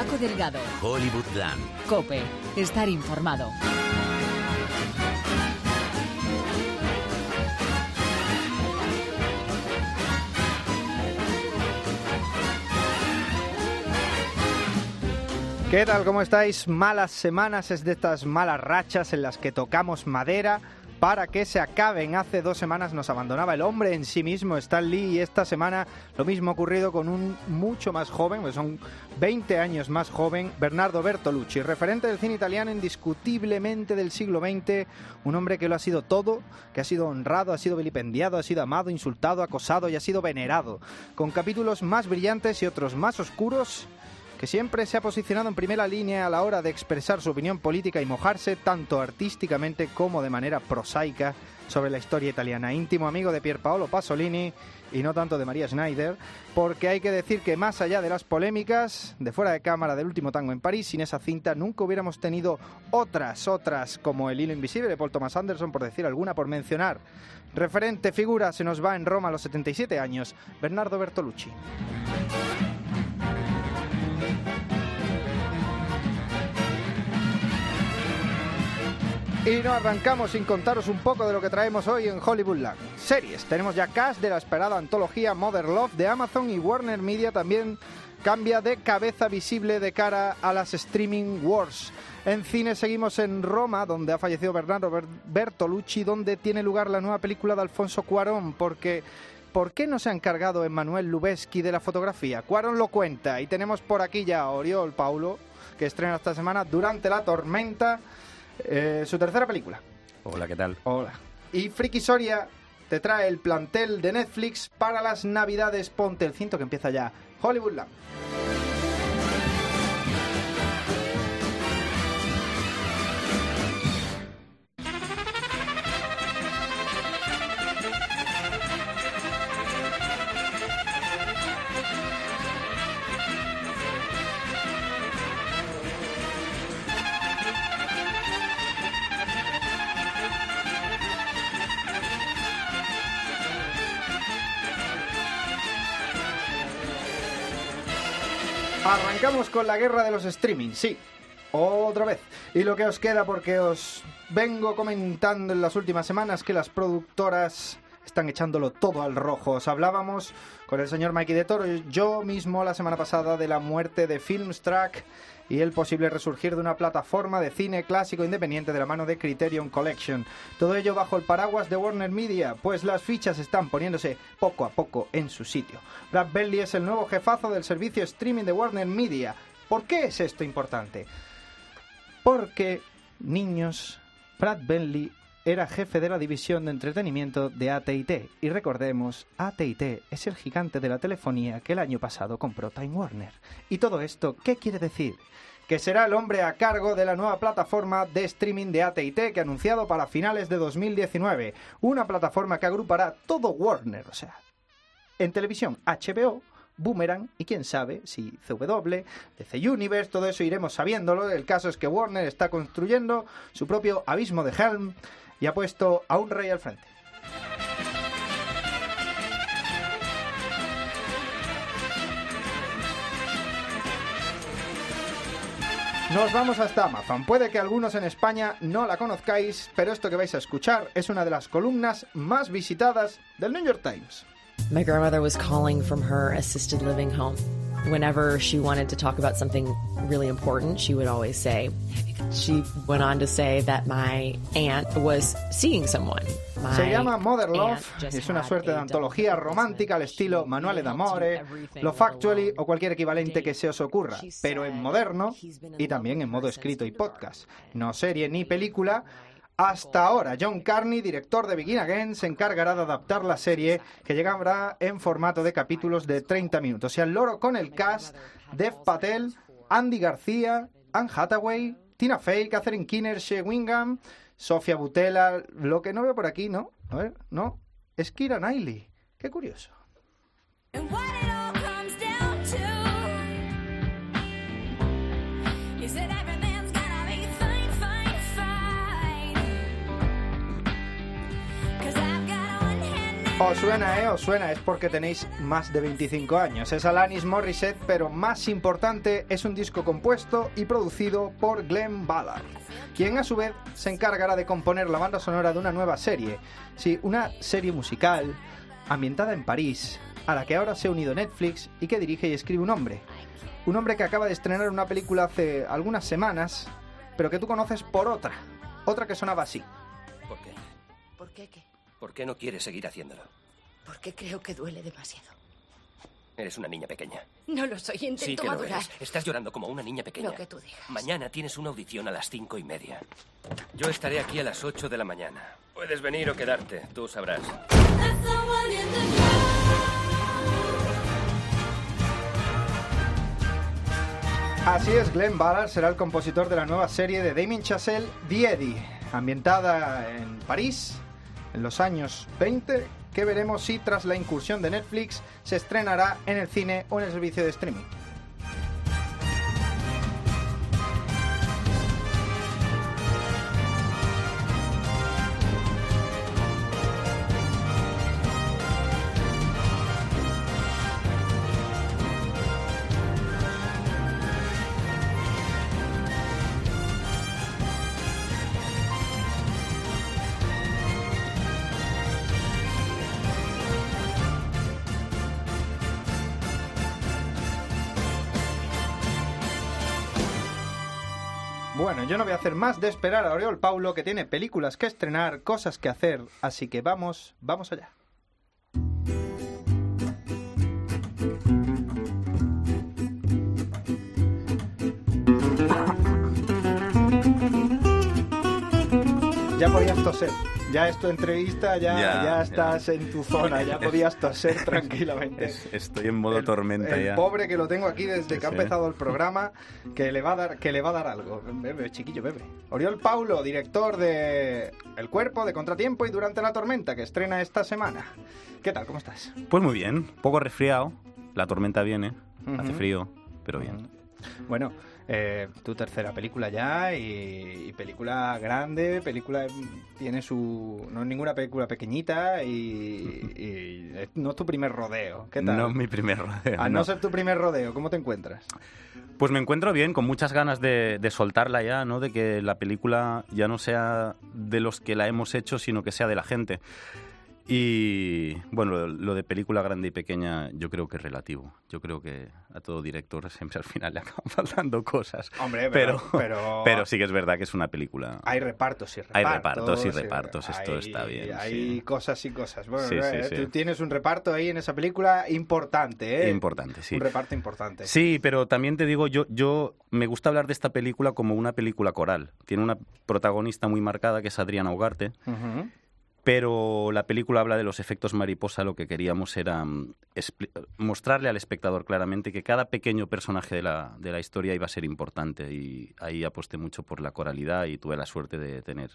Paco Delgado. Hollywoodland. Cope. Estar informado. ¿Qué tal? ¿Cómo estáis? Malas semanas es de estas malas rachas en las que tocamos madera para que se acaben. Hace dos semanas nos abandonaba el hombre en sí mismo, Stan Lee, y esta semana lo mismo ha ocurrido con un mucho más joven, pues son 20 años más joven, Bernardo Bertolucci, referente del cine italiano indiscutiblemente del siglo XX, un hombre que lo ha sido todo, que ha sido honrado, ha sido vilipendiado, ha sido amado, insultado, acosado y ha sido venerado, con capítulos más brillantes y otros más oscuros que siempre se ha posicionado en primera línea a la hora de expresar su opinión política y mojarse tanto artísticamente como de manera prosaica sobre la historia italiana. Íntimo amigo de Pierpaolo Pasolini y no tanto de María Schneider, porque hay que decir que más allá de las polémicas de fuera de cámara del último tango en París, sin esa cinta nunca hubiéramos tenido otras, otras como El hilo invisible de Paul Thomas Anderson, por decir alguna, por mencionar. Referente figura se nos va en Roma a los 77 años, Bernardo Bertolucci. Y no arrancamos sin contaros un poco de lo que traemos hoy en Hollywoodland. Series. Tenemos ya cast de la esperada antología Mother Love de Amazon y Warner Media también cambia de cabeza visible de cara a las streaming wars. En cine seguimos en Roma, donde ha fallecido Bernardo Bertolucci, donde tiene lugar la nueva película de Alfonso Cuarón, porque ¿por qué no se ha encargado Emmanuel Lubezki de la fotografía? Cuarón lo cuenta y tenemos por aquí ya a Oriol Paulo, que estrena esta semana Durante la tormenta eh, su tercera película. Hola, ¿qué tal? Hola. Y Friki Soria te trae el plantel de Netflix para las navidades. Ponte el cinto que empieza ya. Hollywoodland. Con la guerra de los streaming, sí. Otra vez. Y lo que os queda porque os vengo comentando en las últimas semanas que las productoras están echándolo todo al rojo. Os hablábamos con el señor Mikey de Toro yo mismo la semana pasada de la muerte de Filmstruck y el posible resurgir de una plataforma de cine clásico independiente de la mano de Criterion Collection. Todo ello bajo el paraguas de Warner Media, pues las fichas están poniéndose poco a poco en su sitio. Brad Belly es el nuevo jefazo del servicio streaming de Warner Media. ¿Por qué es esto importante? Porque, niños, Brad Bentley era jefe de la división de entretenimiento de AT&T y recordemos, AT&T es el gigante de la telefonía que el año pasado compró Time Warner. ¿Y todo esto qué quiere decir? Que será el hombre a cargo de la nueva plataforma de streaming de AT&T que ha anunciado para finales de 2019, una plataforma que agrupará todo Warner, o sea, en televisión HBO, Boomerang y quién sabe si CW, DC Universe, todo eso iremos sabiéndolo. El caso es que Warner está construyendo su propio abismo de Helm y ha puesto a un rey al frente. Nos vamos hasta Amazon. Puede que algunos en España no la conozcáis, pero esto que vais a escuchar es una de las columnas más visitadas del New York Times. My grandmother was calling from her assisted living home. Whenever she wanted to talk about something really important, she would always say, She went on to say that my aunt was seeing someone. My Se llama Mother Love y es una suerte de antología romántica al estilo She Manuale being able to d'Amore, Lo Factually o cualquier equivalente que se os ocurra, pero en moderno y también en modo escrito y podcast. No serie ni película. Hasta ahora, John Carney, director de Begin Again, se encargará de adaptar la serie que llegará en formato de capítulos de 30 minutos. Y al loro con el cast, Dev Patel, Andy García, Anne Hathaway, Tina Fey, Catherine Keener, Shea Wingham, Sofía Butela. Lo que no veo por aquí, ¿no? A ver, no. Es Kira Knightley. Qué curioso. Os suena, ¿eh? Os suena, es porque tenéis más de 25 años. Es Alanis Morissette, pero más importante, es un disco compuesto y producido por Glenn Ballard, quien a su vez se encargará de componer la banda sonora de una nueva serie. Sí, una serie musical ambientada en París, a la que ahora se ha unido Netflix y que dirige y escribe un hombre. Un hombre que acaba de estrenar una película hace algunas semanas, pero que tú conoces por otra. Otra que sonaba así. ¿Por qué? ¿Por qué qué? ¿Por qué no quieres seguir haciéndolo? Porque creo que duele demasiado. Eres una niña pequeña. No lo soy, intento sí que lo madurar. eres. Estás llorando como una niña pequeña. Lo que tú digas. Mañana tienes una audición a las cinco y media. Yo estaré aquí a las ocho de la mañana. Puedes venir o quedarte, tú sabrás. Así es, Glenn Ballard será el compositor de la nueva serie de Damien Chazelle, The Eddie, ambientada en París en los años 20, que veremos si tras la incursión de Netflix se estrenará en el cine o en el servicio de streaming. Hacer más de esperar a Oriol Paulo, que tiene películas que estrenar, cosas que hacer, así que vamos, vamos allá. Ya podías toser. Ya es tu entrevista, ya, Ya, ya estás en tu zona, ya podías toser tranquilamente. Es- estoy en modo tormenta el ya. pobre que lo tengo aquí desde que ha Sí. empezado el programa, que le va a dar, que le va a dar algo. Bebe, chiquillo, bebe. Oriol Paulo, director de El Cuerpo, de Contratiempo y Durante la Tormenta, que estrena esta semana. ¿Qué tal? ¿Cómo estás? Pues muy bien, poco resfriado. La tormenta viene, hace Ujú. frío, pero bien. Bueno, eh, tu tercera película ya y, y película grande, película mm, tiene su no es ninguna película pequeñita y, no es tu primer rodeo. ¿Qué tal? No es mi primer rodeo. A no no. ser tu primer rodeo, ¿cómo te encuentras? Pues me encuentro bien, con muchas ganas de, de soltarla ya, ¿no? De que la película ya no sea de los que la hemos hecho, sino que sea de la gente. Y bueno, lo, de película grande y pequeña yo creo que es relativo. Yo creo que a todo director siempre al final le acaban faltando cosas. Hombre, pero, pero- pero- pero sí que es verdad que es una película. Hay repartos y repartos. Hay repartos y repartos, esto está bien, Hay sí. cosas y cosas. Bueno, Sí, eh, sí. tú tienes un reparto ahí en esa película importante, ¿eh? Importante, sí. Un reparto importante. Sí, pero también te digo, yo, yo me gusta hablar de esta película como una película coral. Tiene una protagonista muy marcada que es Adriana Ugarte, Ujú. Pero la película habla de los efectos mariposa. Lo que queríamos era mm, mostrarle al espectador claramente que cada pequeño personaje de la, de la historia iba a ser importante y ahí aposté mucho por la coralidad y tuve la suerte de tener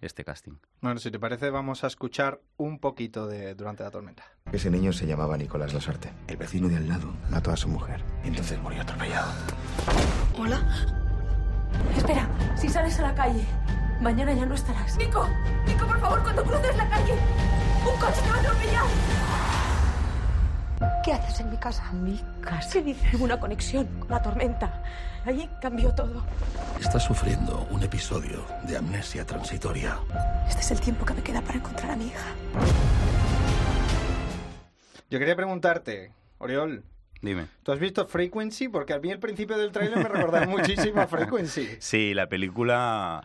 este casting. Bueno, si te parece, vamos a escuchar un poquito de Durante la Tormenta. Ese niño se llamaba Nicolás Lasarte. El vecino de al lado mató a su mujer. Y entonces murió atropellado. ¿Hola? Espera, si sales a la calle, mañana ya no estarás. Nico, Nico, por favor, cuando cruces la calle, un coche te va a atropellar. ¿Qué haces en mi casa? ¿Mi casa? ¿Qué dices? Una conexión con la tormenta. Allí cambió todo. Está sufriendo un episodio de amnesia transitoria. Este es el tiempo que me queda para encontrar a mi hija. Yo quería preguntarte, Oriol, Dime. ¿tú has visto Frequency? Porque a mí el principio del tráiler me recordaba muchísimo a Frequency. Sí, la película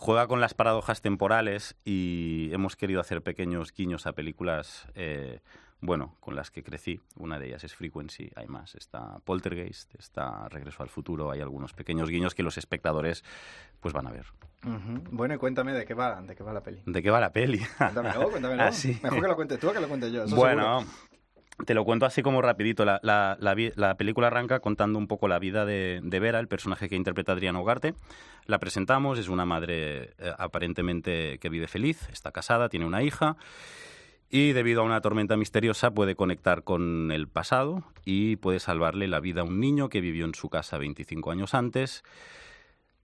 juega con las paradojas temporales y hemos querido hacer pequeños guiños a películas, eh, bueno, con las que crecí. Una de ellas es Frequency, hay más. Está Poltergeist, está Regreso al Futuro, hay algunos pequeños guiños que los espectadores pues van a ver. Bueno, y cuéntame de qué va, de qué va la peli. ¿De qué va la peli? Cuéntamelo, cuéntamelo. Ah, sí. Mejor que lo cuentes tú que lo cuente yo. eso Bueno, seguro. Te lo cuento así como rapidito. La, la- la película arranca contando un poco la vida de, Vera, el personaje que interpreta Adriana Ugarte. La presentamos, es una madre eh, aparentemente que vive feliz, está casada, tiene una hija y debido a una tormenta misteriosa puede conectar con el pasado y puede salvarle la vida a un niño que vivió en su casa 25 años antes.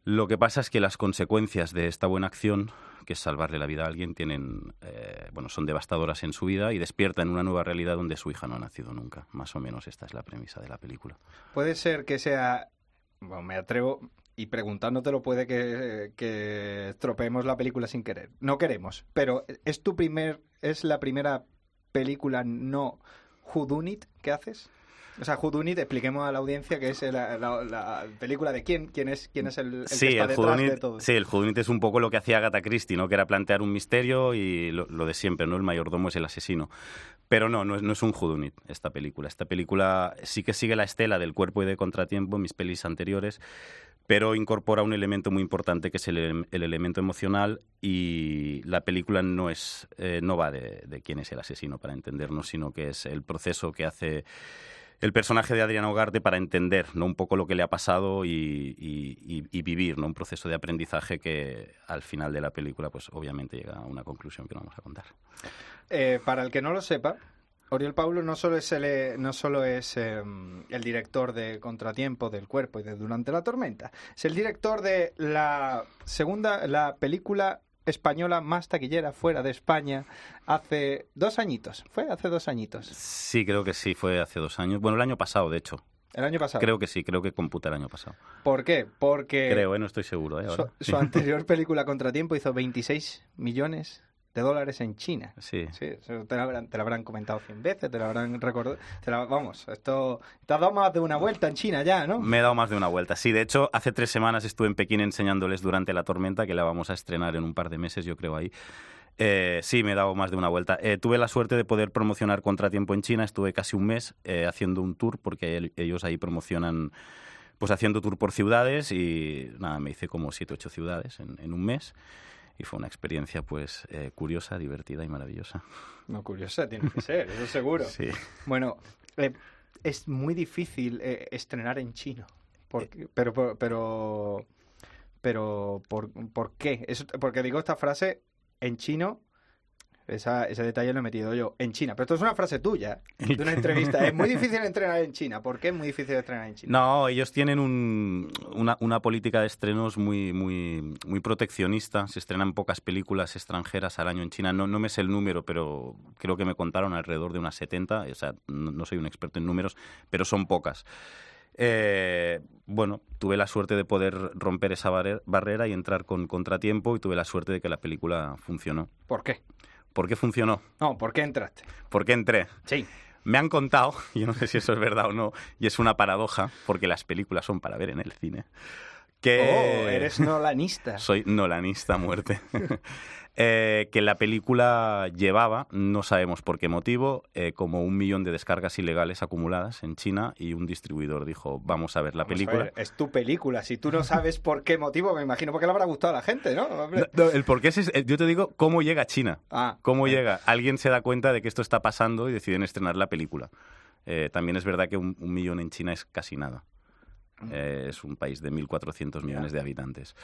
Lo que pasa es que las consecuencias de esta buena acción, que es salvarle la vida a alguien, tienen, eh, bueno, son devastadoras en su vida y despierta en una nueva realidad donde su hija no ha nacido nunca. Más o menos esta es la premisa de la película. Puede ser que sea. Bueno, me atrevo. Y preguntándotelo puede que, que la película sin querer. No queremos. Pero ¿es tu primer. ¿Es la primera película no Whodunit que haces? O sea, Whodunit, expliquemos a la audiencia que es la, la- la película de quién, quién es, quién es el, el Sí, que está el detrás de todo. sí, el Whodunit es un poco lo que hacía Agatha Christie, ¿no? Que era plantear un misterio y lo, lo de siempre, ¿no? El mayordomo es el asesino. Pero no, no es, no es un Whodunit esta película. Esta película sí que sigue la estela del cuerpo y de contratiempo, mis pelis anteriores, pero incorpora un elemento muy importante que es el, ele- el elemento emocional y la película no es eh, no va de, de quién es el asesino para entendernos, sino que es el proceso que hace el personaje de Adriana Ugarte para entender ¿no? un poco lo que le ha pasado y, vivir ¿no? un proceso de aprendizaje que al final de la película pues obviamente llega a una conclusión que no vamos a contar. Eh, para el que no lo sepa, Oriol Paulo no solo es el, eh, no es eh, el director de Contratiempo del Cuerpo y de Durante la Tormenta, es el director de la segunda, la película española más taquillera fuera de España hace dos añitos. Fue hace dos añitos. Sí, creo que sí, fue hace dos años. Bueno, el año pasado, de hecho. El año pasado. Creo que sí, creo que computa el año pasado. ¿Por qué? Porque creo, ¿eh? no estoy seguro. ¿eh? su, su anterior película Contratiempo hizo 26 millones de dólares en China. Sí. Sí, te lo habrán, te lo habrán comentado 100 veces, te lo habrán recordado. te la- vamos, esto. Te has dado más de una vuelta en China ya, ¿no? Me he dado más de una vuelta. Sí, de hecho, hace tres semanas estuve en Pekín enseñándoles durante la tormenta, que la vamos a estrenar en un par de meses, yo creo, ahí. Eh, sí, me he dado más de una vuelta. Eh, tuve la suerte de poder promocionar Contratiempo en China. Estuve casi un mes eh, haciendo un tour, porque el- ellos ahí promocionan, pues haciendo tour por ciudades y nada, me hice como siete, ocho ciudades en, en un mes. Y fue una experiencia, pues, eh, curiosa, divertida y maravillosa. No, curiosa tiene que ser, eso seguro. Sí. Bueno, eh, es muy difícil eh, estrenar en chino. Porque- pero, pero, pero, pero ¿por, ¿por qué? Eso- porque digo esta frase en chino. Esa, ese detalle lo he metido yo en China. Pero esto es una frase tuya, de una entrevista. Es muy difícil entrenar en China. ¿Por qué es muy difícil entrenar en China? No, ellos tienen un- una, una política de estrenos muy, muy, muy proteccionista. Se estrenan pocas películas extranjeras al año en China. No, no me sé el número, pero creo que me contaron alrededor de unas 70. O sea, no, no soy un experto en números, pero son pocas. Eh, bueno, tuve la suerte de poder romper esa barre- barrera y entrar con contratiempo y tuve la suerte de que la película funcionó. ¿Por qué? ¿Por qué funcionó? No, ¿por qué entraste? ¿Por qué entré? Sí. Me han contado, yo no sé si eso es verdad o no, y es una paradoja, porque las películas son para ver en el cine, que... Oh, eres nolanista. Soy nolanista a muerte. Eh, que la película llevaba, no sabemos por qué motivo, eh, como un millón de descargas ilegales acumuladas en China y un distribuidor dijo, vamos a ver la Vamos película. ver, es tu película. Si tú no sabes por qué motivo, me imagino porque le habrá gustado a la gente, ¿no? Hombre. No, no, el por qué es, eh, yo te digo, ¿cómo llega a China? Ah, ¿Cómo eh. llega? Alguien se da cuenta de que esto está pasando y deciden estrenar la película. También es verdad que un, un millón en China es casi nada. Eh, es un país de 1.400 millones de habitantes.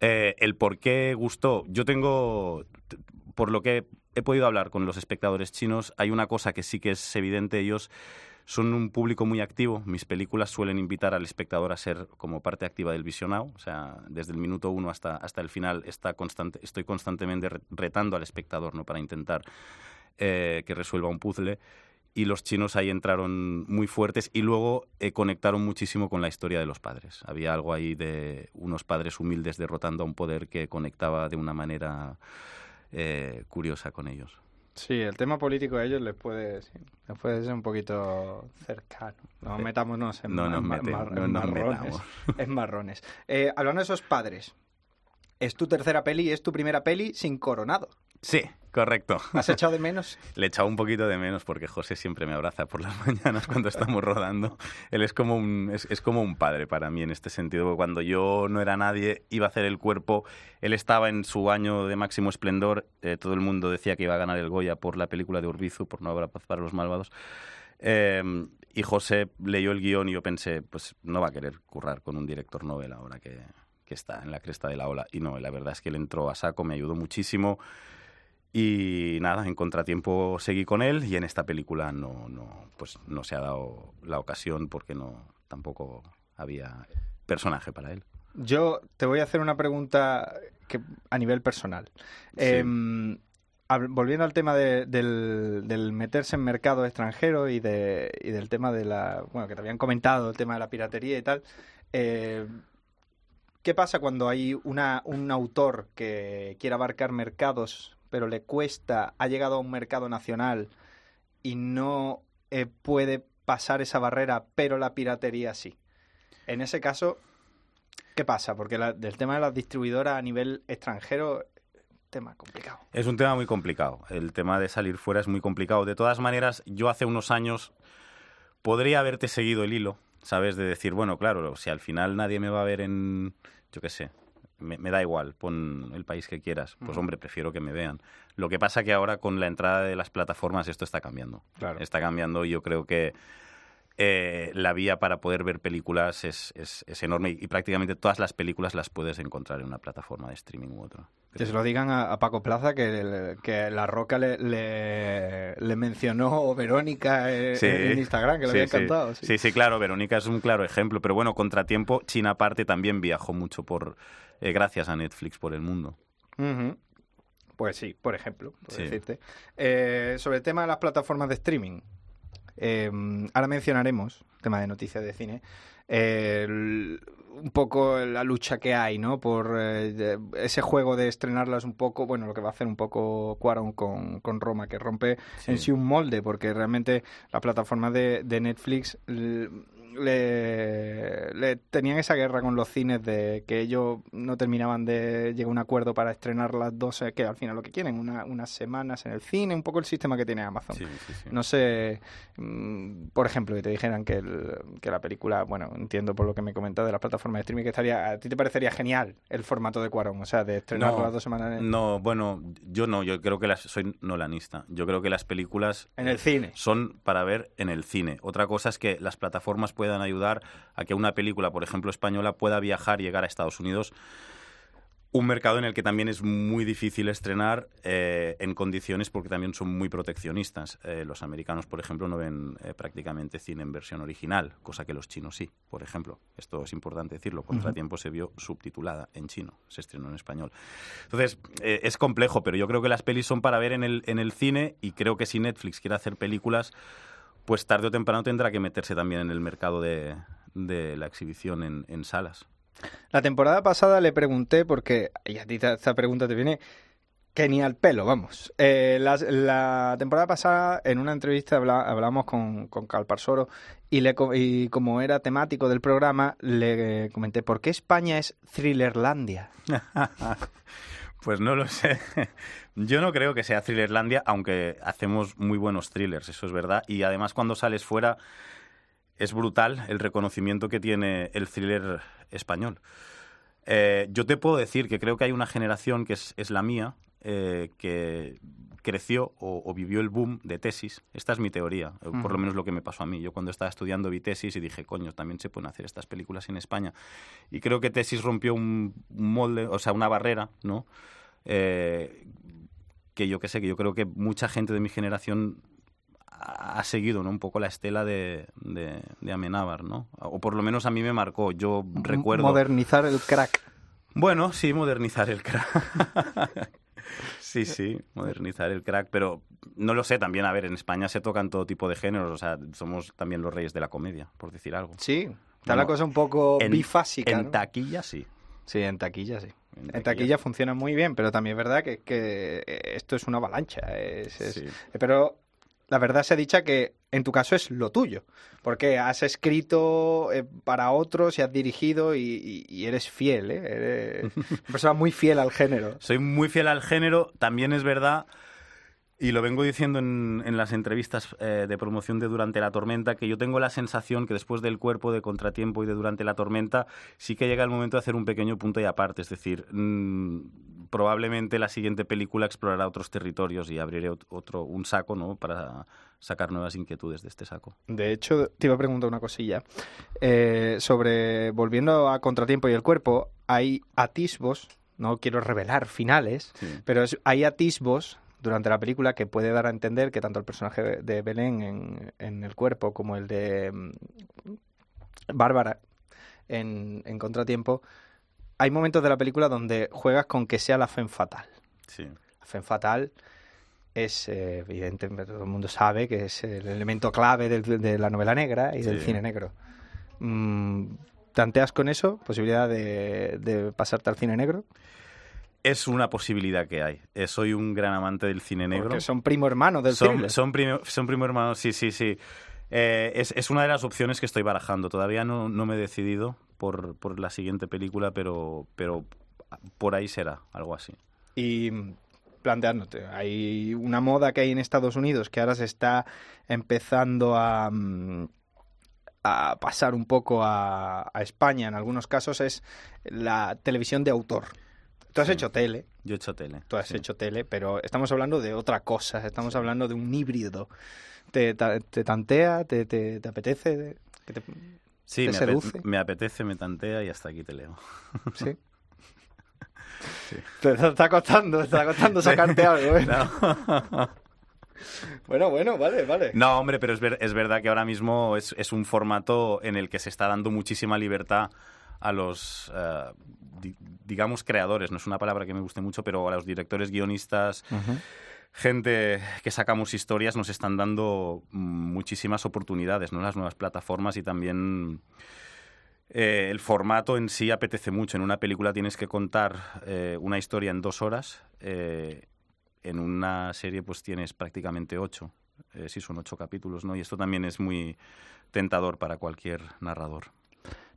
Eh, el por qué gustó, yo tengo, por lo que he podido hablar con los espectadores chinos, hay una cosa que sí que es evidente, ellos son un público muy activo. Mis películas suelen invitar al espectador a ser como parte activa del visionado. O sea, desde el minuto uno hasta, hasta el final está constante, estoy constantemente re- retando al espectador ¿no? para intentar eh, que resuelva un puzzle. Y los chinos ahí entraron muy fuertes y luego eh, conectaron muchísimo con la historia de los padres. Había algo ahí de unos padres humildes derrotando a un poder que conectaba de una manera eh, curiosa con ellos. Sí, el tema político a ellos les puede, sí, les puede ser un poquito cercano. No Eh, metámonos en, no nos mar- no en nos marrones. En marrones. Eh, hablando de esos padres, es tu tercera peli, es tu primera peli sin coronado. Sí, correcto. ¿Has echado de menos? Le he echado un poquito de menos porque José siempre me abraza por las mañanas cuando estamos rodando. Él es como un, es, es como un padre para mí en este sentido. porque Cuando yo no era nadie, iba a hacer el cuerpo. Él estaba en su año de máximo esplendor. eh, todo el mundo decía que iba a ganar el Goya por la película de Urbizu, por No habrá paz para los malvados. Eh, y José leyó el guion y yo pensé, pues no va a querer currar con un director novel ahora que, que está en la cresta de la ola. Y no, la verdad es que él entró a saco, me ayudó muchísimo. Y nada, en contratiempo seguí con él y en esta película no, no, pues no se ha dado la ocasión porque no tampoco había personaje para él. Yo te voy a hacer una pregunta que, a nivel personal. Sí. Em, volviendo al tema de- del, del meterse en mercados extranjeros y, de, y del tema de la. Bueno, que te habían comentado, el tema de la piratería y tal. eh, ¿Qué pasa cuando hay una, un autor que quiere abarcar mercados, pero le cuesta, ha llegado a un mercado nacional y no eh, puede pasar esa barrera, pero la piratería sí? En ese caso, ¿qué pasa? Porque del tema de las distribuidoras a nivel extranjero, tema complicado. Es un tema muy complicado. El tema de salir fuera es muy complicado. De todas maneras, yo hace unos años podría haberte seguido el hilo, ¿sabes? De decir, bueno, claro, si al final nadie me va a ver en, yo qué sé, me, me da igual, pon el país que quieras. Pues hombre, prefiero que me vean. Lo que pasa que ahora con la entrada de las plataformas esto está cambiando. Claro. Está cambiando y yo creo que eh, la vía para poder ver películas es, es- es enorme y, y prácticamente todas las películas las puedes encontrar en una plataforma de streaming u otra. Que se lo digan a, a Paco Plaza que, La Roca le, le, le mencionó Verónica eh, Sí. en Instagram, que le Sí, había sí. encantado. Sí. sí, claro, Verónica es un claro ejemplo. Pero bueno, Contratiempo, China aparte también viajó mucho por eh, gracias a Netflix por el mundo. Pues sí, por ejemplo, por Sí. decirte. Eh, sobre el tema de las plataformas de streaming, eh, ahora mencionaremos, tema de noticias de cine, eh, el- un poco la lucha que hay, ¿no? Por eh, ese juego de estrenarlas un poco, bueno, lo que va a hacer un poco Cuaron con, con Roma, que rompe en sí un molde, porque realmente las plataformas de, de Netflix le, le tenían esa guerra con los cines de que ellos no terminaban de llegar a un acuerdo para estrenar las dos, que al final lo que quieren, una- unas semanas en el cine, un poco el sistema que tiene Amazon. Sí, sí, sí. No sé, mm, por ejemplo, que te dijeran que, el- que la película, bueno, entiendo por lo que me comentas de las plataformas de streaming, que estaría, a ti te parecería genial el formato de Cuarón, o sea, de estrenarlo No, las dos semanas en, No, bueno, yo no, yo creo que las, soy nolanista. Yo creo que las películas en el cine. son para ver en el cine. Otra cosa es que las plataformas puedan ayudar a que una película, por ejemplo, española, pueda viajar y llegar a Estados Unidos. Un mercado en el que también es muy difícil estrenar eh, en condiciones porque también son muy proteccionistas. Eh, los americanos, por ejemplo, no ven eh, prácticamente cine en versión original, cosa que los chinos sí, por ejemplo. Esto es importante decirlo. Contratiempo se vio subtitulada en chino, se estrenó en español. Entonces, eh, es complejo, pero yo creo que las pelis son para ver en el, en el cine y creo que si Netflix quiere hacer películas, pues tarde o temprano tendrá que meterse también en el mercado de, de la exhibición en, en salas. La temporada pasada le pregunté, porque y a ti esta pregunta te viene que ni al pelo, vamos. Eh, la, la temporada pasada, en una entrevista, hablamos con, con Cal Parsoro y, le, y como era temático del programa, le comenté, ¿por qué España es Thrillerlandia? Pues no lo sé. Yo no creo que sea Thrillerlandia, aunque hacemos muy buenos thrillers, eso es verdad. Y además cuando sales fuera es brutal el reconocimiento que tiene el thriller español. Eh, yo te puedo decir que creo que hay una generación que es, es la mía, eh, que creció o, o vivió el boom de tesis. Esta es mi teoría, o por lo menos lo que me pasó a mí. Yo cuando estaba estudiando vi tesis y dije, coño, también se pueden hacer estas películas en España. Y creo que tesis rompió un molde, o sea, una barrera, ¿no? Eh, que yo qué sé, que yo creo que mucha gente de mi generación ha ha seguido ¿no? un poco la estela de, de, de Amenábar, ¿no? O por lo menos a mí me marcó. Yo recuerdo... Modernizar el crack. Bueno, sí, modernizar el crack. sí, sí, modernizar el crack, pero no lo sé también. A ver, en España se tocan todo tipo de géneros, o sea, somos también los reyes de la comedia, por decir algo. Sí, está la cosa un poco en- bifásica. En ¿no? taquilla sí. Sí, en taquilla sí. En En taquilla funciona muy bien, pero también es verdad que, que esto es una avalancha. es- es- Sí. Pero la verdad se ha dicha que en tu caso es lo tuyo, porque has escrito eh, para otros y has dirigido y eres fiel, ¿eh? eres una persona muy fiel al género. Soy muy fiel al género, también es verdad, y lo vengo diciendo en, en las entrevistas eh, de promoción de Durante la Tormenta, que yo tengo la sensación que después del cuerpo de Contratiempo y de Durante la Tormenta, sí que llega el momento de hacer un pequeño punto y aparte, es decir, mm, probablemente la siguiente película explorará otros territorios y abriré ot- otro, un saco, ¿no?, para sacar nuevas inquietudes de este saco. De hecho, te iba a preguntar una cosilla. Eh, sobre, volviendo a Contratiempo y el Cuerpo, hay atisbos, no quiero revelar finales, Sí. pero hay atisbos durante la película que puede dar a entender que tanto el personaje de Belén en, en el cuerpo como el de mm, Bárbara en, en Contratiempo, hay momentos de la película donde juegas con que sea la femme fatal. Sí. La femme fatal es eh, evidente, todo el mundo sabe que es el elemento clave del- de la novela negra y del cine negro. Mm, ¿Tanteas con eso? ¿Posibilidad de, de pasarte al cine negro? Es una posibilidad que hay. Eh, soy un gran amante del cine negro. Porque son primo hermano del son, thriller. son, primo, son primo hermanos, sí, sí, sí. Eh, es, es una de las opciones que estoy barajando. Todavía no, no me he decidido por, por la siguiente película, pero, pero por ahí será, algo así. Y mm, planteándote, hay una moda que hay en Estados Unidos que ahora se está empezando a, mm, a pasar un poco a, a España en algunos casos, es la televisión de autor. Tú has Sí. hecho tele, Yo he hecho tele. tú has sí. hecho tele, pero estamos hablando de otra cosa, estamos hablando de un híbrido. ¿Te, ta- te tantea? ¿Te, te, te apetece? ¿Que te- Sí, ¿Te me, seduce? me apetece, me tantea y hasta aquí te leo. ¿Sí? Te está costando, te está costando sacarte algo, ¿eh? No. Bueno, bueno, vale, vale. No, hombre, pero es, ver- es verdad que ahora mismo es, es un formato en el que se está dando muchísima libertad a los, eh, di- digamos, creadores. No es una palabra que me guste mucho, pero a los directores, guionistas, gente que sacamos historias, nos están dando mm, muchísimas oportunidades, ¿no? Las nuevas plataformas y también eh, el formato en sí apetece mucho. En una película tienes que contar eh, una historia en dos horas. eh, en una serie pues tienes prácticamente ocho. Sí, son ocho capítulos, ¿no? Y esto también es muy tentador para cualquier narrador.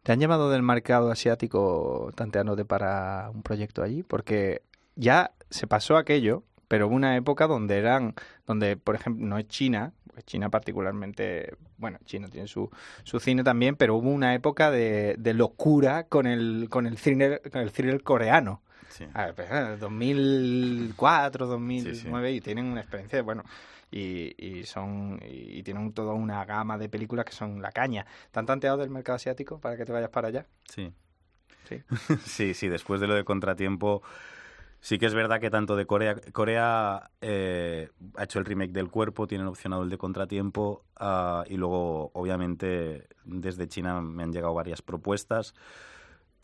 ¿Te han llamado del mercado asiático tanteándote para un proyecto allí? Porque ya se pasó aquello, pero hubo una época donde eran, donde por ejemplo no es China, pues China particularmente, bueno, China tiene su, su cine también, pero hubo una época de, de locura con el, con el thriller, con el thriller coreano. Sí. A ver, pues, eh, 2004, 2009 Sí, sí. y tienen una experiencia, bueno, y, y son y tienen toda una gama de películas que son la caña. ¿Te han tanteado del mercado asiático para que te vayas para allá? Sí. Sí. sí, sí, después de lo de Contratiempo, sí que es verdad que tanto de Corea, Corea eh, ha hecho el remake del cuerpo, tienen opcionado el de Contratiempo, ah, y luego, obviamente, desde China me han llegado varias propuestas.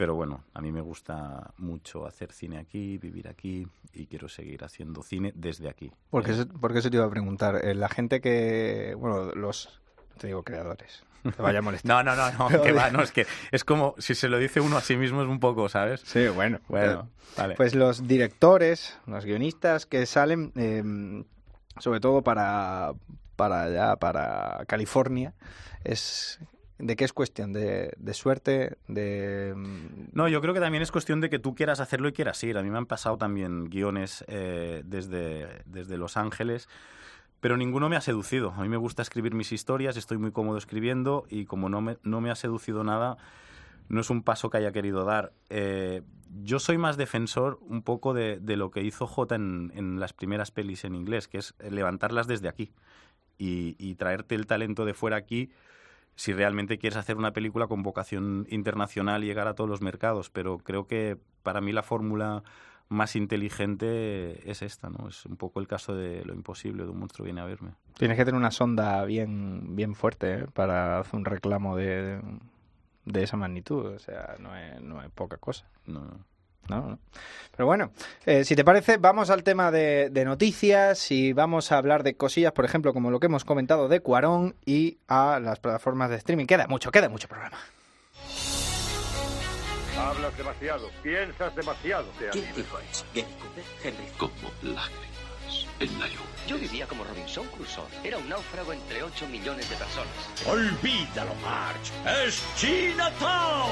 Pero bueno, a mí me gusta mucho hacer cine aquí, vivir aquí y quiero seguir haciendo cine desde aquí. Porque Eh, porque eso te iba a preguntar. Eh, la gente que, bueno, los, te digo creadores, te vaya a molestar. No, no, no, no, que va, no, es que es como si se lo dice uno a sí mismo es un poco, ¿sabes? Sí, bueno. Bueno, vale. Pues los directores, los guionistas que salen, eh, sobre todo para, para allá, para California, es ¿de qué es cuestión? ¿De, de suerte? ¿De...? mm, No, yo creo que también es cuestión de que tú quieras hacerlo y quieras ir. A mí me han pasado también guiones eh, desde, desde Los Ángeles, pero ninguno me ha seducido. A mí me gusta escribir mis historias, estoy muy cómodo escribiendo y como no me, no me ha seducido nada, no es un paso que haya querido dar. Eh, yo soy más defensor un poco de, de lo que hizo J en, en las primeras pelis en inglés, que es levantarlas desde aquí y, y traerte el talento de fuera aquí si realmente quieres hacer una película con vocación internacional y llegar a todos los mercados. Pero creo que para mí la fórmula más inteligente es esta, ¿no? Es un poco el caso de lo imposible, de un monstruo viene a verme. Tienes que tener una sonda bien, bien fuerte ¿eh? para hacer un reclamo de, de esa magnitud. O sea, no es, no es poca cosa. No, no. Pero bueno, eh, si te parece, vamos al tema de, de noticias y vamos a hablar de cosillas, por ejemplo, como lo que hemos comentado de Cuarón y a las plataformas de streaming. Queda mucho, queda mucho programa. Hablas demasiado, piensas demasiado. ¿Quién dijo eso? ¿Gary Cooper? Henry. Como lágrimas en la lluvia. Yo vivía como Robinson Crusoe. Era un náufrago entre 8 millones de personas. Olvídalo, March. Es Chinatown.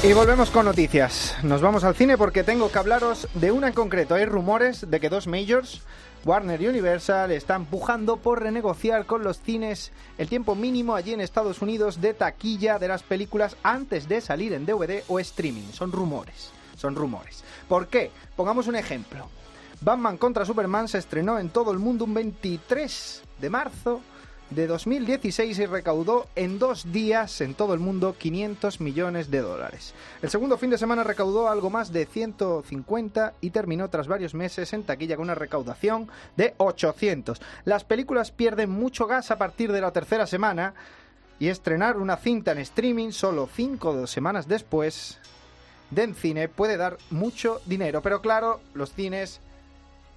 Y volvemos con noticias. Nos vamos al cine porque tengo que hablaros de una en concreto. Hay rumores de que dos majors, Warner y Universal, están pujando por renegociar con los cines el tiempo mínimo allí en Estados Unidos de taquilla de las películas antes de salir en DVD o streaming. Son rumores, son rumores. ¿Por qué? Pongamos un ejemplo. Batman contra Superman se estrenó en todo el mundo un 23 de marzo de 2016 y recaudó en dos días en todo el mundo 500 millones de dólares. El segundo fin de semana recaudó algo más de 150 y terminó tras varios meses en taquilla con una recaudación de 800. Las películas pierden mucho gas a partir de la tercera semana y estrenar una cinta en streaming solo cinco semanas después de en cine puede dar mucho dinero, pero claro, los cines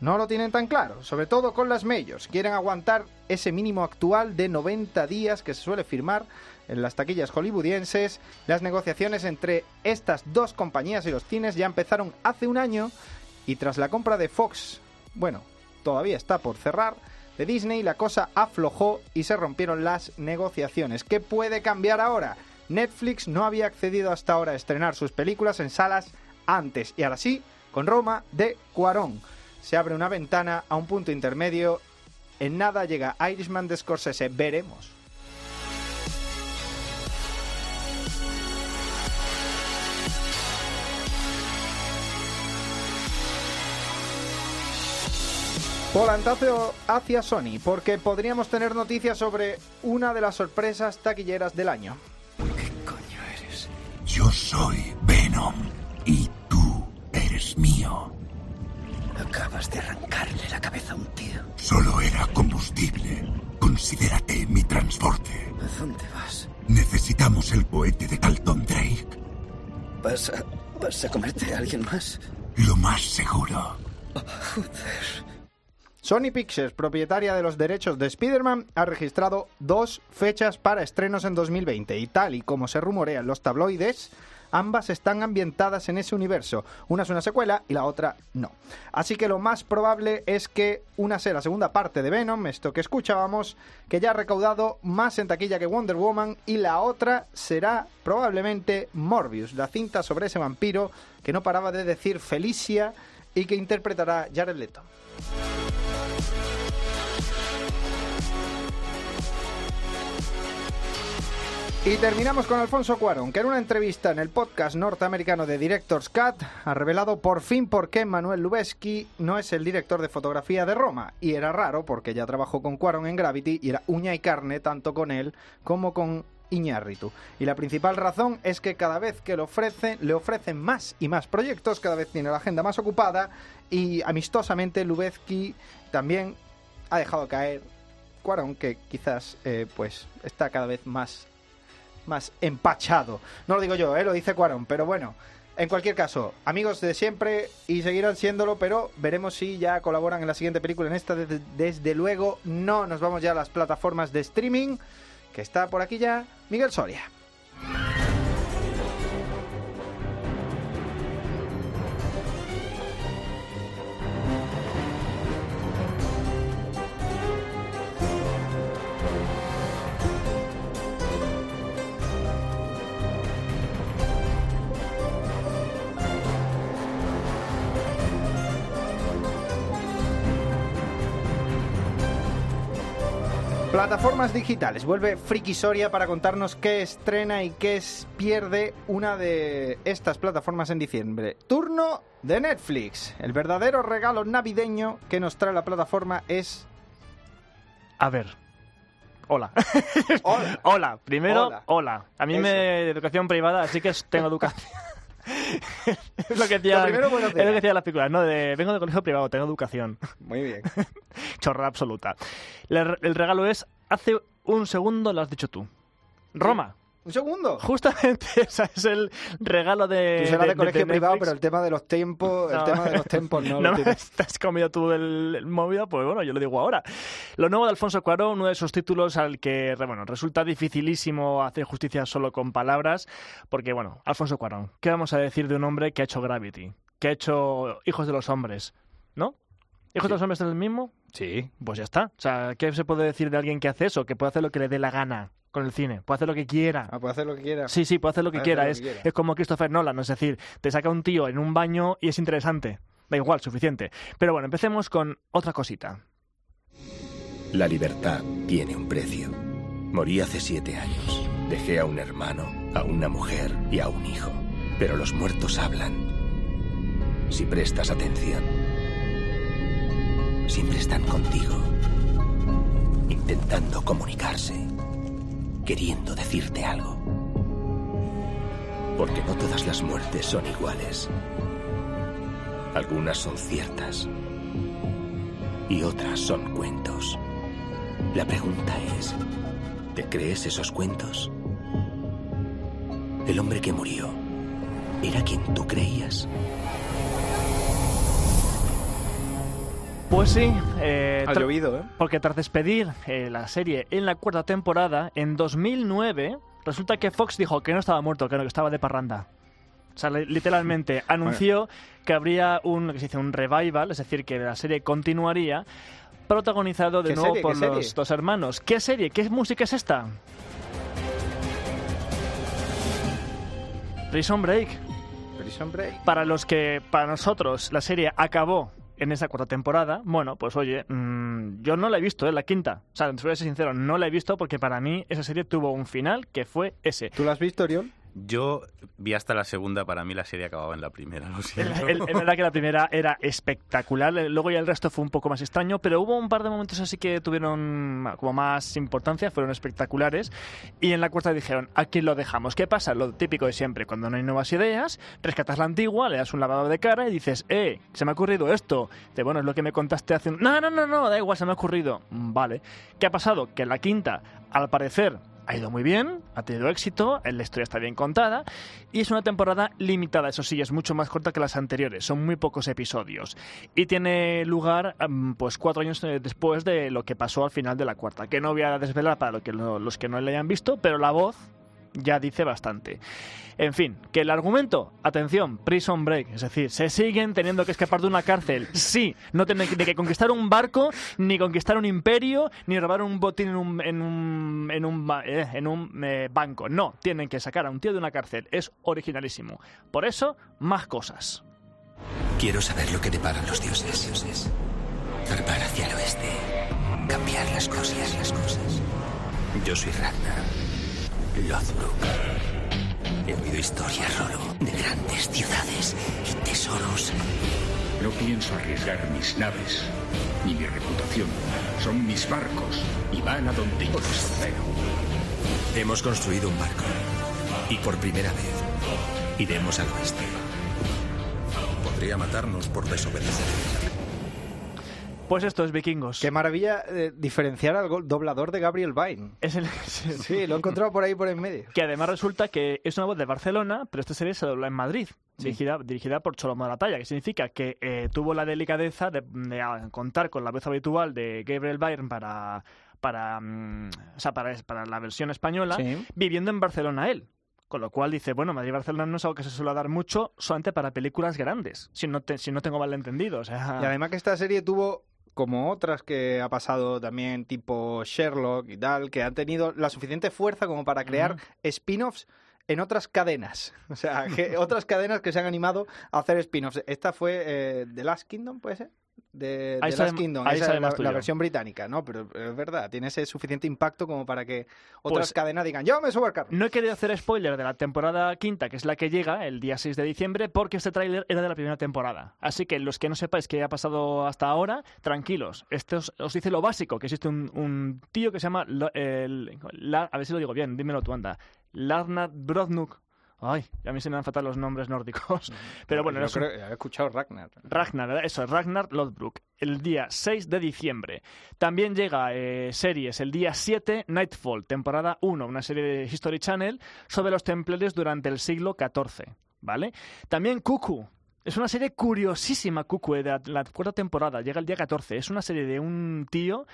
no lo tienen tan claro, sobre todo con las majors. Quieren aguantar ese mínimo actual de 90 días que se suele firmar en las taquillas hollywoodienses. Las negociaciones entre estas dos compañías y los cines ya empezaron hace un año y tras la compra de Fox, bueno, todavía está por cerrar, de Disney la cosa aflojó y se rompieron las negociaciones. ¿Qué puede cambiar ahora? Netflix no había accedido hasta ahora a estrenar sus películas en salas antes y ahora sí, con Roma de Cuarón se abre una ventana a un punto intermedio. En nada llega Irishman de Scorsese. Veremos. Volantazo hacia Sony, porque podríamos tener noticias sobre una de las sorpresas taquilleras del año. Yo soy Venom y tú eres mío. Acabas de arrancarle la cabeza a un tío. Solo era combustible. Considérate mi transporte. ¿A dónde vas? Necesitamos el cohete de Dalton Drake. ¿Vas a, vas a comerte a alguien más? Lo más seguro. Joder. Sony Pictures, propietaria de los derechos de Spider-Man, ha registrado dos fechas para estrenos en 2020 y tal y como se rumorea en los tabloides, ambas están ambientadas en ese universo. Una es una secuela y la otra no. Así que lo más probable es que una sea la segunda parte de Venom, esto que escuchábamos, que ya ha recaudado más en taquilla que Wonder Woman, y la otra será probablemente Morbius, la cinta sobre ese vampiro que no paraba de decir Felicia y que interpretará Jared Leto. Y terminamos con Alfonso Cuarón, que en una entrevista en el podcast norteamericano de Directors Cut ha revelado por fin por qué Manuel Lubezki no es el director de fotografía de Roma. Y era raro porque ya trabajó con Cuarón en Gravity y era uña y carne tanto con él como con Iñárritu. Y la principal razón es que cada vez que le ofrecen, le ofrecen más y más proyectos, cada vez tiene la agenda más ocupada y amistosamente Lubezki también ha dejado caer Cuarón, que quizás eh, pues está cada vez más más empachado. No lo digo yo, ¿eh? lo dice Cuarón, pero bueno. En cualquier caso, amigos de siempre y seguirán siéndolo, pero veremos si ya colaboran en la siguiente película. En esta, desde, desde luego, no. Nos vamos ya a las plataformas de streaming, que está por aquí ya Miguel Soria. Plataformas digitales. Vuelve Friki Soria para contarnos qué estrena y qué es- pierde una de estas plataformas en diciembre. Turno de Netflix. El verdadero regalo navideño que nos trae la plataforma es... A ver. Hola. Hola. Hola. Primero, Hola. hola. A mí Eso. me educación privada, así que tengo educación. es lo que decía, Lo primero, buenos es lo que decía las películas, ¿no? De, vengo de colegio privado, tengo educación. Muy bien. Chorra absoluta. El regalo es, hace un segundo lo has dicho tú. Roma. Un segundo. Justamente ese es el regalo de. Tú serás de, colegio privado, pero el tema de los tiempos, el No. tema de los tiempos no, lo me has comido tú el, el móvil, pues bueno, yo lo digo ahora. Lo nuevo de Alfonso Cuarón, uno de esos títulos al que bueno, resulta dificilísimo hacer justicia solo con palabras, porque bueno, Alfonso Cuarón, ¿qué vamos a decir de un hombre que ha hecho Gravity? Que ha hecho Hijos de los Hombres, ¿no? ¿Hijos de los Hombres es el mismo? Sí. Pues ya está. O sea, ¿qué se puede decir de alguien que hace eso? Que puede hacer lo que le dé la gana con el cine, puede hacer lo que quiera. Ah, puede hacer lo que quiera. Sí, sí, puede hacer lo que quiera. hacer lo Es, que quiera. es como Christopher Nolan, es decir, te saca un tío en un baño y es interesante. Da igual, suficiente. Pero bueno, empecemos con otra cosita. La libertad tiene un precio. Morí hace siete años. Dejé a un hermano, a una mujer y a un hijo. Pero los muertos hablan. Si prestas atención, siempre están contigo. intentando comunicarse, queriendo decirte algo. Porque no todas las muertes son iguales. Algunas son ciertas y otras son cuentos. La pregunta es, ¿te crees esos cuentos? El hombre que murió, ¿era quien tú creías? Pues sí, eh, Ha llovido, ¿eh? porque tras despedir eh, la serie en la cuarta temporada, en 2009, resulta que Fox dijo que no estaba muerto, que no, que estaba de parranda. O sea, li- literalmente anunció que habría un, que se dice, un revival, es decir, que la serie continuaría, protagonizado de ¿Qué nuevo serie? por ¿Qué los serie? dos hermanos. ¿Qué serie? ¿Qué música es esta? Prison Break. Prison Break. Para los que, para nosotros, la serie acabó en esa cuarta temporada, bueno, pues oye, mm, yo no la he visto, ¿eh? La quinta. O sea, te voy a ser sincero, no la he visto porque para mí esa serie tuvo un final que fue ese. ¿Tú la has visto, Oriol? Yo vi hasta la segunda, para mí la serie acababa en la primera, lo siento. Es verdad que la primera era espectacular, eh, luego ya el resto fue un poco más extraño, pero hubo un par de momentos así que tuvieron como más importancia, fueron espectaculares. Y en la cuarta dijeron, aquí lo dejamos. ¿Qué pasa? Lo típico de siempre, cuando no hay nuevas ideas, rescatas la antigua, le das un lavado de cara y dices, eh, se me ha ocurrido esto. De bueno, es lo que me contaste hace un... No, no, no, no, da igual, se me ha ocurrido. "Mm, Vale. ¿Qué ha pasado? Que en la quinta, al parecer, ha ido muy bien, ha tenido éxito, la historia está bien contada y es una temporada limitada, eso sí, es mucho más corta que las anteriores, son muy pocos episodios. Y tiene lugar mm, pues cuatro años eh, después de lo que pasó al final de la cuarta, que no voy a desvelar para lo que lo- los que no le hayan visto, pero la voz ya dice bastante. En fin, que el argumento, atención, Prison Break, es decir, se siguen teniendo que escapar de una cárcel. Sí, no tienen que, conquistar un barco, ni conquistar un imperio, ni robar un botín en un, en un, eh, eh, banco. No, tienen que sacar a un tío de una cárcel. Es originalísimo. Por eso, más cosas. Quiero saber lo que deparan los dioses. Zarpar hacia el oeste. Cambiar las cosas, las cosas. Yo soy Ragnar. Lothbrok. He oído historias, Rolo, de grandes ciudades y tesoros. No pienso arriesgar mis naves ni mi reputación. Son mis barcos y van a donde yo ordeno. Hemos construido un barco. Y por primera vez, iremos al oeste. Podría matarnos por desobedecer. Pues esto es Vikingos. Qué maravilla eh, diferenciar al doblador de Gabriel Byrne. Es el... Sí, lo he encontrado por ahí por en medio. Que además resulta que es una voz de Barcelona, pero esta serie se dobla en Madrid, dirigida, dirigida por Cholomo de la Talla, que significa que eh, tuvo la delicadeza de, de, ah, contar con la voz habitual de Gabriel Byrne para, para, mm, o sea, para, para la versión española, Sí. viviendo en Barcelona él. Con lo cual dice, bueno, Madrid y Barcelona no es algo que se suele dar mucho, solamente para películas grandes, si no, te- si no tengo mal entendido. O sea, Y además que esta serie tuvo, como otras que ha pasado también, tipo Sherlock y tal, que han tenido la suficiente fuerza como para crear spin-offs en otras cadenas. O sea, que otras cadenas que se han animado a hacer spin-offs. Esta fue eh, The Last Kingdom, ¿puede ser? De, sabe- Last Kingdom, esa es la, versión británica, ¿no? Pero, es verdad, tiene ese suficiente impacto como para que otras Pues- cadenas digan, yo me subo al carro. No he querido hacer spoiler de la temporada quinta, que es la que llega el día 6 de diciembre, porque este tráiler era de la primera temporada. Así que los que no sepáis qué ha pasado hasta ahora, tranquilos. Esto os, os dice lo básico, que existe un, un tío que se llama... Lo- el- La- a ver si lo digo bien, dímelo tú, anda. Larnad Brodnuk. Ay, a mí se me dan fatal los nombres nórdicos. Pero bueno, Yo es un- creo- he escuchado Ragnar. Ragnar, eso, Ragnar Lothbrok, el día 6 de diciembre. También llega eh, series el día 7, Nightfall, temporada 1, una serie de History Channel sobre los templarios durante el siglo XIV, ¿vale? También Cuckoo. Es una serie curiosísima, Cuckoo, eh, de la, la cuarta temporada, llega el día 14. Es una serie de un tío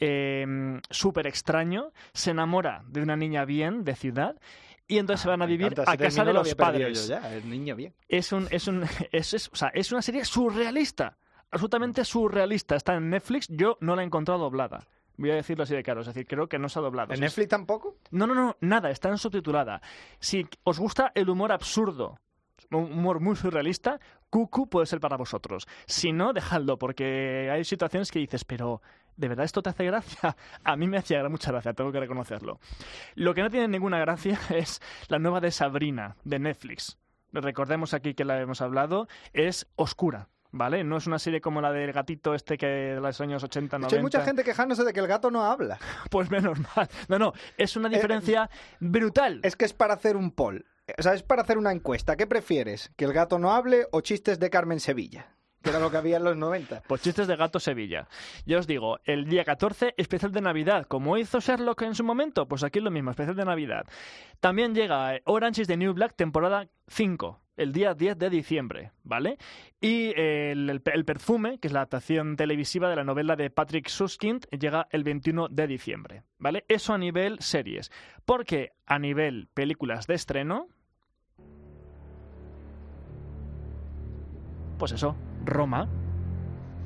eh, súper extraño, se enamora de una niña bien, de ciudad, y entonces se van a vivir a casa de lo los padres. yo ya, el niño bien. es un es un es, es- o sea, es una serie surrealista absolutamente surrealista. Está en Netflix yo no la he encontrado doblada. Voy a decirlo así de claro es decir creo que no se ha doblado. ¿En Netflix tampoco? no no no nada está en subtitulada. Si os gusta el humor absurdo un humor muy surrealista Cuckoo puede ser para vosotros. Si no dejadlo porque hay situaciones que dices pero ¿De verdad esto te hace gracia? A mí me hacía mucha gracia, tengo que reconocerlo. Lo que no tiene ninguna gracia es la nueva de Sabrina, de Netflix. Recordemos aquí que la hemos hablado, es oscura. ¿vale? No es una serie como la del gatito este que de los años 80, De 90. hecho, hay mucha gente quejándose de que el gato no habla. Pues menos mal. No, no, es una diferencia brutal. Es que es para hacer un poll. O sea, es para hacer una encuesta. ¿Qué prefieres? ¿Que el gato no hable o chistes de Carmen Sevilla? Que era lo que había en los 90. Pues chistes de gato Sevilla. Ya os digo, el día 14, especial de Navidad. Como hizo Sherlock en su momento, pues aquí es lo mismo, especial de Navidad. También llega eh, Orange is the New Black, temporada 5, el día 10 de diciembre, ¿vale? Y eh, el, el- perfume, que es la adaptación televisiva de la novela de Patrick Suskind, llega el 21 de diciembre, ¿vale? Eso a nivel series. Porque a nivel películas de estreno, pues eso, Roma.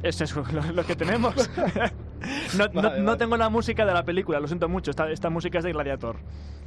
Eso es lo, lo que tenemos. no, no- Vale, no vale. tengo la música de la película, lo siento mucho. Esta, esta música es de Gladiator.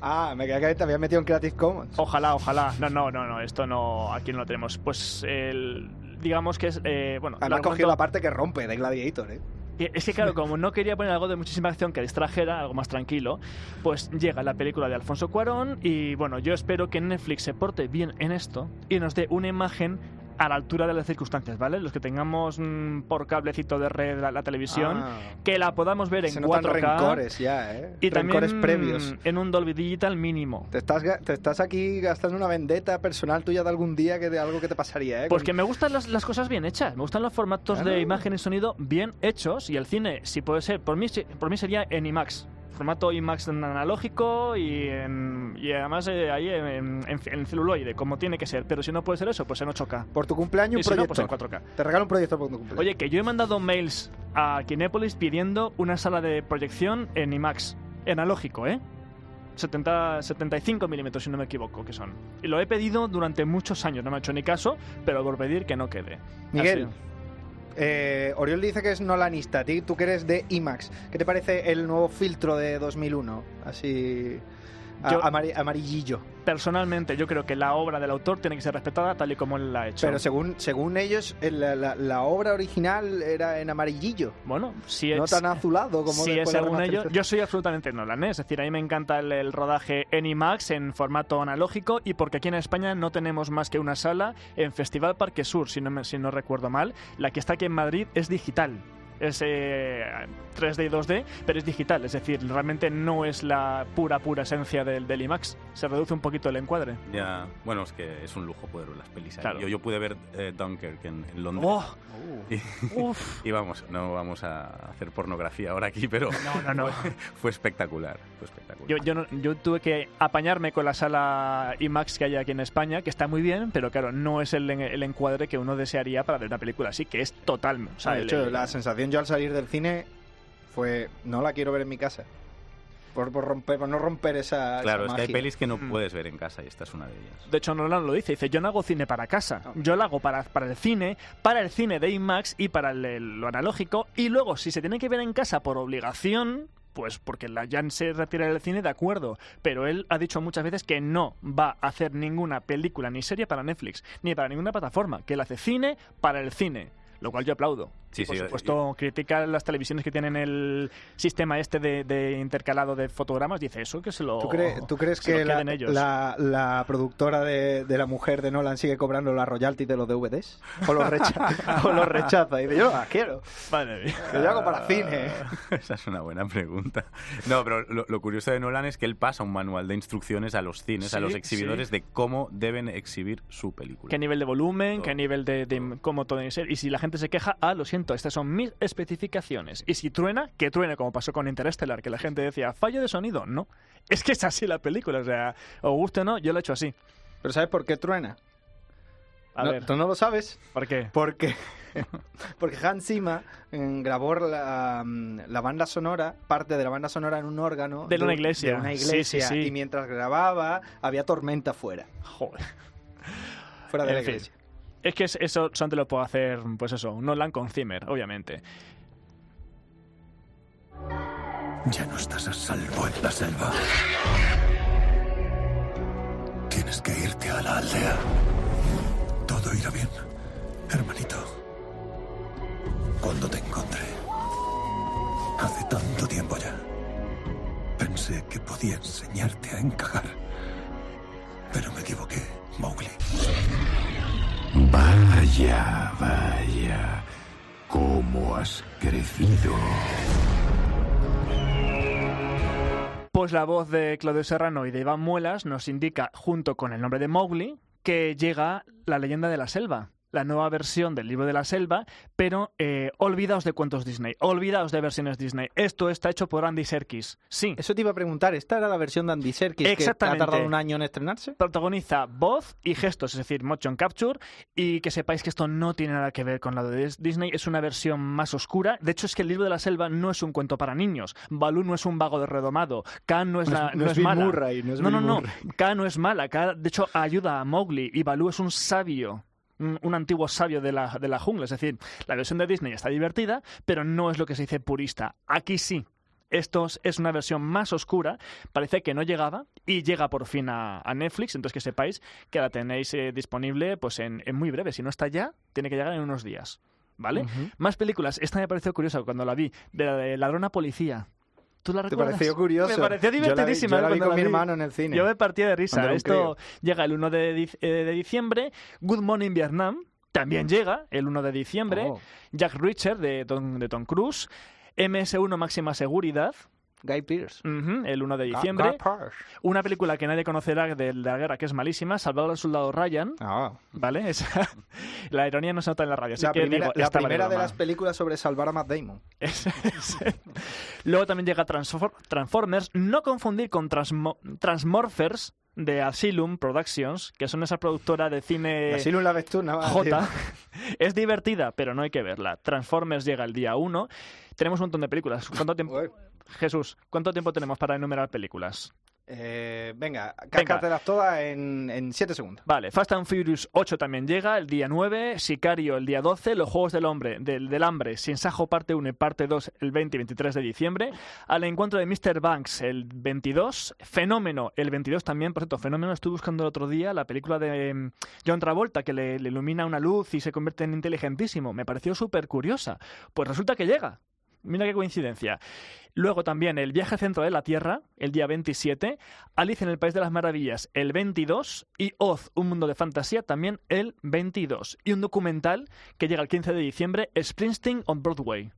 Ah, me quedé que te había metido en Creative Commons. Ojalá, ojalá. No, no, no, no. Esto no. Aquí no lo tenemos. Pues el, digamos que es. eh, bueno, Además argumento- la parte que rompe de Gladiator, ¿eh? Es que claro, como no quería poner algo de muchísima acción que distrajera, algo más tranquilo, pues llega la película de Alfonso Cuarón y bueno, yo espero que Netflix se porte bien en esto y nos dé una imagen a la altura de las circunstancias, ¿vale? Los que tengamos mm, por cablecito de red la, la televisión, Ah. que la podamos ver en Se notan 4K rencores ya, ¿eh? y rencores también previos. en un Dolby Digital mínimo. Te estás, te estás aquí gastando una vendetta personal tuya de algún día que de algo que te pasaría, ¿eh? Pues Con- que me gustan las, las cosas bien hechas, me gustan los formatos Claro. de imagen y sonido bien hechos y el cine, si puede ser, por mí, por mí sería en IMAX. Formato IMAX en analógico y, en- y además eh, ahí en, en- en celuloide, como tiene que ser. Pero si no puede ser eso, pues en 8K. Por tu cumpleaños, Y un si no, pues en 4K. Te regalo un proyector por tu cumpleaños. Oye, que yo he mandado mails a Kinépolis pidiendo una sala de proyección en IMAX, analógico, ¿eh? 70, 75 milímetros, si no me equivoco, que son. Y lo he pedido durante muchos años, no me ha hecho ni caso, pero por pedir que no quede. Miguel, Así. Eh, Oriol dice que es nolanista. Tú que eres de IMAX. ¿Qué te parece el nuevo filtro de 2001? Así... Yo- amari- amarillillo. Personalmente, yo creo que la obra del autor tiene que ser respetada tal y como él la ha hecho. Pero según, según ellos, el- la, la- la obra original era en amarillillo. Bueno, si es, No tan azulado como si es según ellos, yo soy absolutamente Nolan, ¿eh? es decir, a mí me encanta el, el rodaje en IMAX en formato analógico y porque aquí en España no tenemos más que una sala en Festival Parque Sur, si no, me- si no recuerdo mal, la que está aquí en Madrid es digital. Es eh, 3D y 2D, pero es digital, es decir, realmente no es la pura, pura esencia del, del IMAX. Se reduce un poquito el encuadre. Ya, bueno, es que es un lujo poder ver las pelis ahí. Claro. Yo, yo pude ver eh, Dunkirk en, en Londres. ¡Oh! Y, Uf. y vamos, no vamos a hacer pornografía ahora aquí, pero No, no, no. Fue, fue espectacular. Fue espectacular. Yo, yo, no- yo tuve que apañarme con la sala IMAX que hay aquí en España, que está muy bien, pero claro, no es el, el encuadre que uno desearía para ver una película así, que es total. O sea, de el- hecho, el- la sensación yo al salir del cine fue, no la quiero ver en mi casa. Por, por romper, por no romper esa Claro, esa es que hay pelis que no Mm. puedes ver en casa y esta es una de ellas. De hecho, Nolan lo dice, dice, yo no hago cine para casa, yo lo hago para, para el cine, para el cine de IMAX y para el- el- lo analógico, y luego, si se tiene que ver en casa por obligación, pues porque la Jan se retira del cine, de acuerdo, pero él ha dicho muchas veces que no va a hacer ninguna película ni serie para Netflix, ni para ninguna plataforma, que él hace cine para el cine. Lo cual yo aplaudo. Sí, por sí, supuesto, critica las televisiones que tienen el sistema este de, de intercalado de fotogramas. Dice eso, que se lo. ¿Tú, cre- tú crees que la, ellos. la- la productora de, de la mujer de Nolan sigue cobrando la royalty de los DVDs? ¿O los rechaza? ¿O los rechaza? Y dice, yo no la quiero. Madre mía. Que yo hago para cine. Esa es una buena pregunta. No, pero lo, lo curioso de Nolan es que él pasa un manual de instrucciones a los cines, a Sí, los exhibidores, sí. de cómo deben exhibir su película. qué nivel de volumen, qué Todo. nivel de, de cómo todo debe ser. Y si la gente se queja, ah, lo siento, estas son mis especificaciones. Y si truena, que truene, como pasó con Interstellar, que la gente decía, fallo de sonido. No, es que es así la película. O sea, o guste o no, yo lo he hecho así. ¿Pero sabes por qué truena? A No, ver, ¿Tú no lo sabes? ¿por qué? Porque, porque Hans Zimmer mm, grabó la, mm, la banda sonora, parte de la banda sonora en un órgano. De una un- iglesia. de una iglesia. sí, sí. Y mientras grababa, había tormenta fuera. Joder. Fuera de En la fin. Es que es- eso solamente lo puedo hacer, pues eso, Nolan con Zimmer, obviamente. Ya no estás a salvo en la selva. Tienes que irte a la aldea. Todo irá bien, hermanito. Cuando te encontré, hace tanto tiempo ya, pensé que podía enseñarte a encajar. Pero me equivoqué, Mowgli. Vaya, vaya. ¿Cómo has crecido? Pues la voz de Claudio Serrano y de Iván Muelas nos indica, junto con el nombre de Mowgli, que llega la leyenda de la selva. La nueva versión del libro de la selva, pero eh, olvidaos de cuentos Disney, olvidaos de versiones Disney. Esto está hecho por Andy Serkis. Sí. Eso te iba a preguntar, ¿esta era la versión de Andy Serkis que Exactamente. ha tardado un año en estrenarse? Protagoniza voz y gestos, es decir, motion capture, y que sepáis que esto no tiene nada que ver con la de Dis- Disney, es una versión más oscura. De hecho, es que el libro de la selva no es un cuento para niños. Balú no es un vago de redomado. K no es, la- no no es es mala. Murray, no es no, no, no. No es mala. K, de hecho, ayuda a Mowgli y Balú es un sabio. Un, antiguo sabio de la, de la jungla. Es decir, la versión de Disney está divertida, pero no es lo que se dice purista. Aquí sí. Esto es- una versión más oscura, parece que no llegaba y llega por fin a, a Netflix, entonces que sepáis que la tenéis eh, disponible pues en, en muy breve. Si no está ya, tiene que llegar en unos días. ¿Vale? Más películas. Esta me pareció curiosa cuando la vi, de la de Ladrona Policía. ¿Tú la ¿Te recuerdas? pareció curioso? Me pareció Yo la vi- divertidísima. yo la vi cuando con mi hermano en el cine. Yo me partía de risa. Esto llega el 1 de, eh, de diciembre. Good Morning Vietnam también llega el 1 de diciembre. Oh. Jack Reacher de Tom, de Tom Cruise. MS1 Máxima Seguridad. Guy Pearce. El 1 de diciembre. Guy. Una película que nadie conocerá de, la guerra que es malísima, Salvador al soldado Ryan. Ah. ¿Vale? Esa- la ironía no se nota en la radio. Así La que primera, digo, la primera de las películas sobre salvar a Matt Damon. Es- es- Luego también llega Transfor- Transformers, no confundir con Transmo- Transmorphers de Asylum Productions, que son esa productora de cine Asylum la ves tú, ¿no? J. Es divertida, pero no hay que verla. Transformers llega el día 1. Tenemos un montón de películas. ¿Cuánto tiempo? Jesús, ¿cuánto tiempo tenemos para enumerar películas? Eh, venga, cáscatelas todas en, en 7 segundos. Vale, Fast and Furious 8 también llega el día 9, Sicario el día 12, Los Juegos del Hombre, del, del Hambre, Sin Sajo parte 1 y parte 2 el 20 y 23 de diciembre, Al Encuentro de Mr. Banks el 22, Fenómeno el 22 también, por cierto, Fenómeno estuve buscando el otro día la película de em, John Travolta que le, le ilumina una luz y se convierte en inteligentísimo, me pareció súper curiosa, pues resulta que llega. Mira qué coincidencia. Luego también El viaje al centro de la Tierra, el día 27, Alice en el País de las Maravillas, el 22, y Oz, un mundo de fantasía, también el 22. Y un documental que llega el 15 de diciembre, Springsteen on Broadway.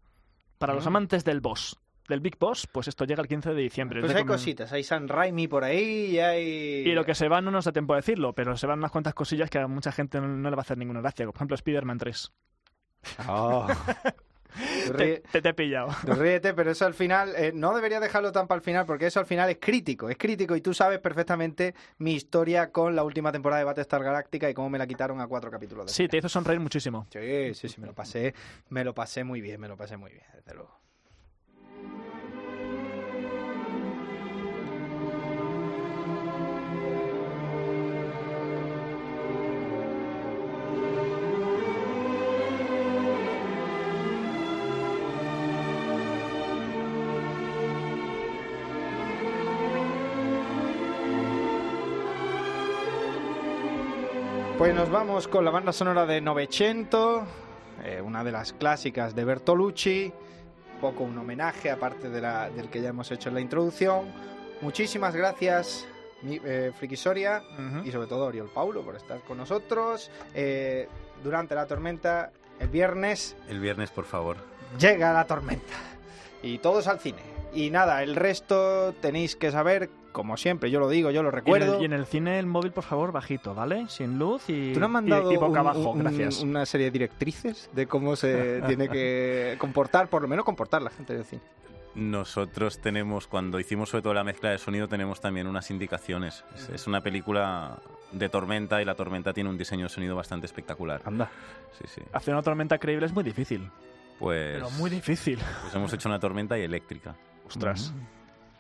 Para los Ah. amantes del boss, del Big Boss, pues esto llega el 15 de diciembre. Pues hay cositas, hay San Raimi por ahí y hay... Y lo que se va no nos da tiempo de decirlo, pero se van unas cuantas cosillas que a mucha gente no, no le va a hacer ninguna gracia. Por ejemplo, Spider-Man 3. Oh. Te, ríe- te- te he pillado. ríete, pero eso al final, eh, no debería dejarlo tan para el final, porque eso al final es crítico, es crítico, y tú sabes perfectamente mi historia con la última temporada de Battlestar Galáctica y cómo me la quitaron a cuatro capítulos de Sí, te hizo sonreír muchísimo. Sí, sí, sí, me lo pasé, me lo pasé muy bien, me lo pasé muy bien, desde luego. Nos vamos con la banda sonora de Novecento, eh, una de las clásicas de Bertolucci, un poco un homenaje aparte de la, del que ya hemos hecho en la introducción. Muchísimas gracias, eh, Frikisoria, y sobre todo Oriol Paulo por estar con nosotros. Eh, durante la tormenta, el viernes, El viernes, por favor. llega la tormenta. Y todos al cine. Y nada, el resto tenéis que saber, como siempre, yo lo digo, yo lo Y en, recuerdo. el, y en el cine el móvil, por favor, bajito, ¿vale? Sin luz y, ¿Tú no has mandado y, boca un- abajo, un- gracias. una serie de directrices de cómo se tiene que comportar, por lo menos comportar la gente del cine? Nosotros tenemos, cuando hicimos sobre todo la mezcla de sonido, tenemos también unas indicaciones. Es, es una película de tormenta y la tormenta tiene un diseño de sonido bastante espectacular. Anda. Sí, sí. Hacer una tormenta creíble es muy difícil. Pues, Pero muy difícil. pues hemos hecho una tormenta y eléctrica. Ostras.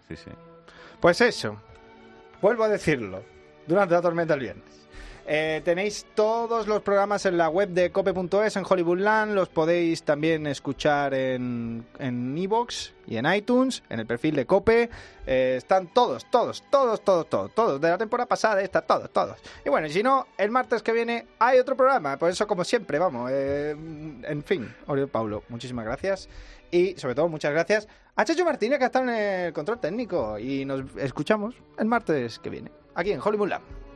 Sí, sí. Pues eso, vuelvo a decirlo, durante la tormenta del viernes. Eh, tenéis todos los programas en la web de cope.es en Hollywoodland, los podéis también escuchar en en iVoox y en iTunes, en el perfil de Cope. Eh, están todos, todos, todos, todos, todos, todos, de la temporada pasada, esta, todos, todos. Y bueno, y si no, el martes que viene hay otro programa, por eso como siempre, vamos. eh, en fin, Oriol Paulo, muchísimas gracias. Y sobre todo, muchas gracias a Checho Martínez, que está en el control técnico. Y nos escuchamos el martes que viene, aquí en Hollywoodland.